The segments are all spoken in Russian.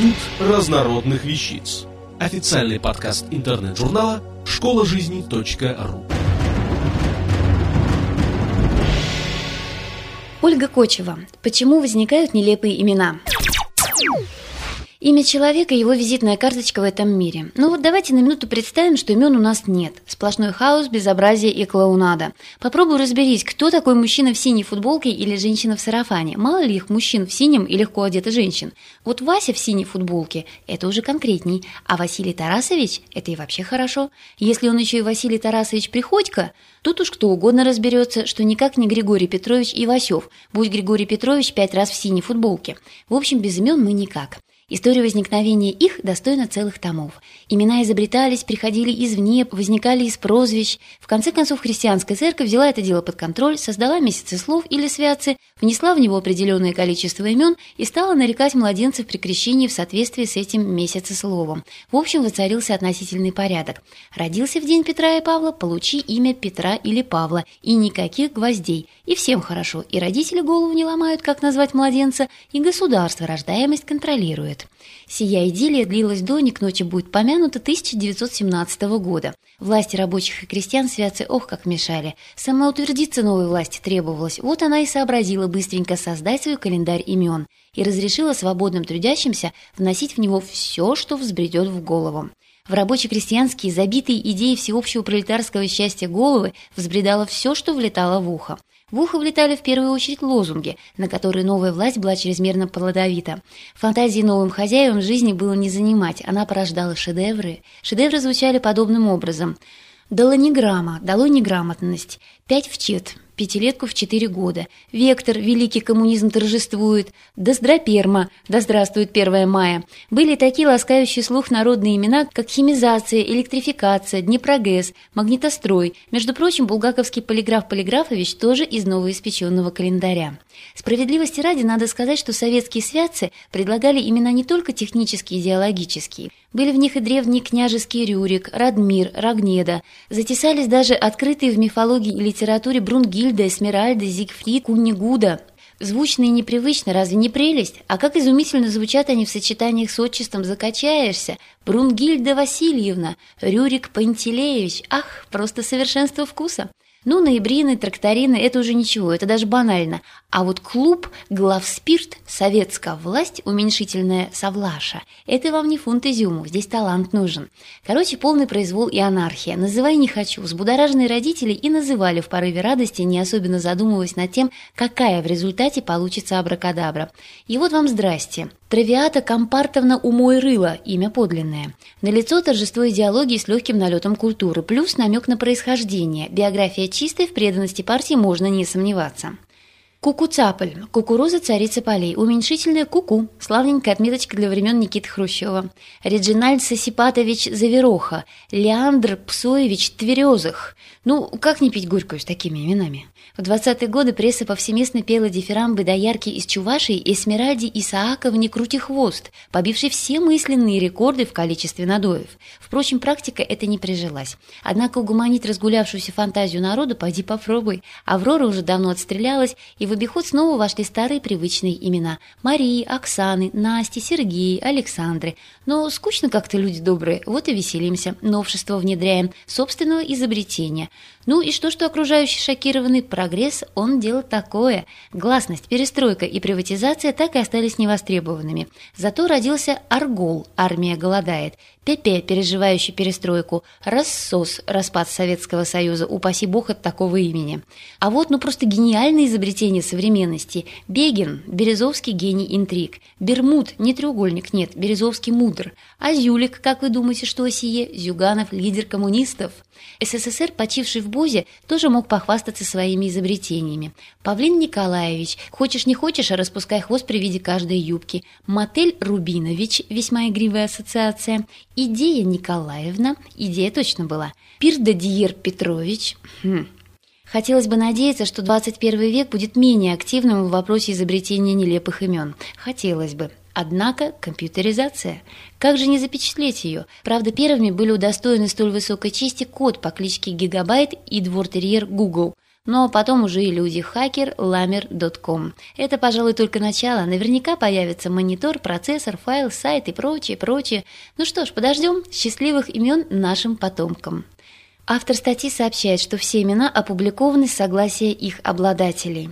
Институт разнородных вещиц. Официальный подкаст интернет-журнала школа жизни.ру. Ольга Кочева. Почему возникают нелепые имена? Имя человека – его визитная карточка в этом мире. Ну вот давайте на минуту представим, что имен у нас нет. Сплошной хаос, безобразие и клоунада. Попробуй разберись, кто такой мужчина в синей футболке или женщина в сарафане. Мало ли их мужчин в синем и легко одетых женщин. Вот Вася в синей футболке – это уже конкретней. А Василий Тарасович – это и вообще хорошо. Если он еще и Василий Тарасович Приходько, тут уж кто угодно разберется, что никак не Григорий Петрович Ивасев, будь Григорий Петрович пять раз в синей футболке. В общем, без имен мы никак. История возникновения их достойна целых томов. Имена изобретались, приходили извне, возникали из прозвищ. В конце концов, христианская церковь взяла это дело под контроль, создала месяцы слов или святцы, внесла в него определенное количество имен и стала нарекать младенцев при крещении в соответствии с этим месяцесловом. В общем, воцарился относительный порядок. Родился в день Петра и Павла, получи имя Петра или Павла, и никаких гвоздей. И всем хорошо, и родители голову не ломают, как назвать младенца, и государство рождаемость контролирует Сия идиллия длилась до, не к ночи будет помянута, 1917 года. Власти рабочих и крестьян святцы ох как мешали. Самоутвердиться новой власти требовалось, вот она и сообразила быстренько создать свой календарь имен и разрешила свободным трудящимся вносить в него все, что взбредет в голову. В рабоче-крестьянские, забитые идеи всеобщего пролетарского счастья головы взбредало все, что влетало в ухо. В ухо влетали в первую очередь лозунги, на которые новая власть была чрезмерно плодовита. Фантазии новым хозяевам жизни было не занимать, она порождала шедевры. Шедевры звучали подобным образом. «Дало не грамма, дало неграмотность, пять в чет, пятилетку в четыре года. Вектор, великий коммунизм торжествует. Доздраперма, да здравствует 1 мая. Были такие ласкающие слух народные имена, как химизация, электрификация, Днепрогэс, магнитострой. Между прочим, булгаковский полиграф Полиграфович тоже из новоиспеченного календаря. Справедливости ради надо сказать, что советские святцы предлагали имена не только технические и идеологические. Были в них и древний княжеский Рюрик, Радмир, Рагнеда. Затесались даже открытые в мифологии и литературе Брунгильда, Эсмеральда, Зигфрид, Куннигуда. Звучно и непривычно, разве не прелесть? А как изумительно звучат они в сочетаниях с отчеством «закачаешься». Брунгильда Васильевна, Рюрик Пантелеевич. Ах, просто совершенство вкуса. Ну, ноябрины, тракторины – это уже ничего, это даже банально. А вот клуб «Главспирт», советская власть, уменьшительная «Савлаша» – это вам не фунт изюму, здесь талант нужен. Короче, полный произвол и анархия. Называй не хочу. Взбудораженные родители и называли в порыве радости, не особенно задумываясь над тем, какая в результате получится абракадабра. И вот вам здрасте. Травиата Компартовна «Умой рыло» – имя подлинное. Налицо торжество идеологии с легким налетом культуры, плюс намек на происхождение. Биография чистой, в преданности партии можно не сомневаться. Кукуцаполь. Кукуруза царица полей. Уменьшительное куку. Славненькая отметочка для времен Никиты Хрущева. Реджинальд Сосипатович Завероха. Леандр Псоевич Тверезых. Ну, как не пить горькую с такими именами? В 20-е годы пресса повсеместно пела дифирамбы доярки из Чувашии Эсмеральде Исааковне Крутихвост, побившей все мысленные рекорды в количестве надоев. Впрочем, практика эта не прижилась. Однако угомонить разгулявшуюся фантазию народа поди попробуй. Аврора уже давно отстрелялась, и в обиход снова вошли старые привычные имена – Марии, Оксаны, Насти, Сергеи, Александры. Но скучно как-то, люди добрые, вот и веселимся, новшество внедряем, собственного изобретения. Ну и что, что окружающий шокированный прогресс, он дело такое. Гласность, перестройка и приватизация так и остались невостребованными. Зато родился Аргол, армия голодает, Пепе, переживающий перестройку, Рассос, распад Советского Союза, упаси бог от такого имени. А вот ну просто гениальное изобретение современности. Бегин, Березовский гений интриг. Бермуд, не треугольник, нет, Березовский мудр. А Зюлик, как вы думаете, что сие? Зюганов, лидер коммунистов. СССР, почивший в Бозе, тоже мог похвастаться своими изобретениями. Павлин Николаевич, хочешь не хочешь, а распускай хвост при виде каждой юбки. Мотель Рубинович, весьма игривая ассоциация. Идея Николаевна, идея точно была. Пирдадиер Петрович. Хм. Хотелось бы надеяться, что 21 век будет менее активным в вопросе изобретения нелепых имен. Хотелось бы. Однако компьютеризация. Как же не запечатлеть ее? Правда, первыми были удостоены столь высокой чести код по кличке Гигабайт и двор-терьер Google. но потом уже и люди hacker.lamer.com. Это, пожалуй, только начало. Наверняка появится монитор, процессор, файл, сайт и прочее, прочее. Ну что ж, подождем счастливых имен нашим потомкам. Автор статьи сообщает, что все имена опубликованы с согласия их обладателей.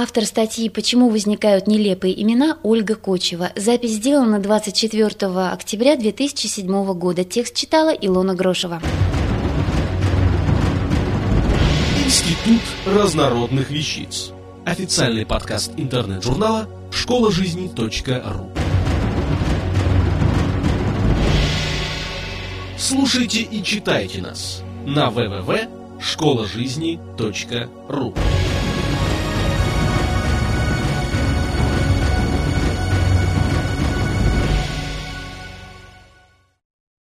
Автор статьи «Почему возникают нелепые имена» Ольга Кочева. Запись сделана 24 октября 2007 года. Текст читала Илона Грошева. Институт разнородных вещиц. Официальный подкаст интернет-журнала школа жизни.ру. Слушайте и читайте нас на www.школажизни.ру.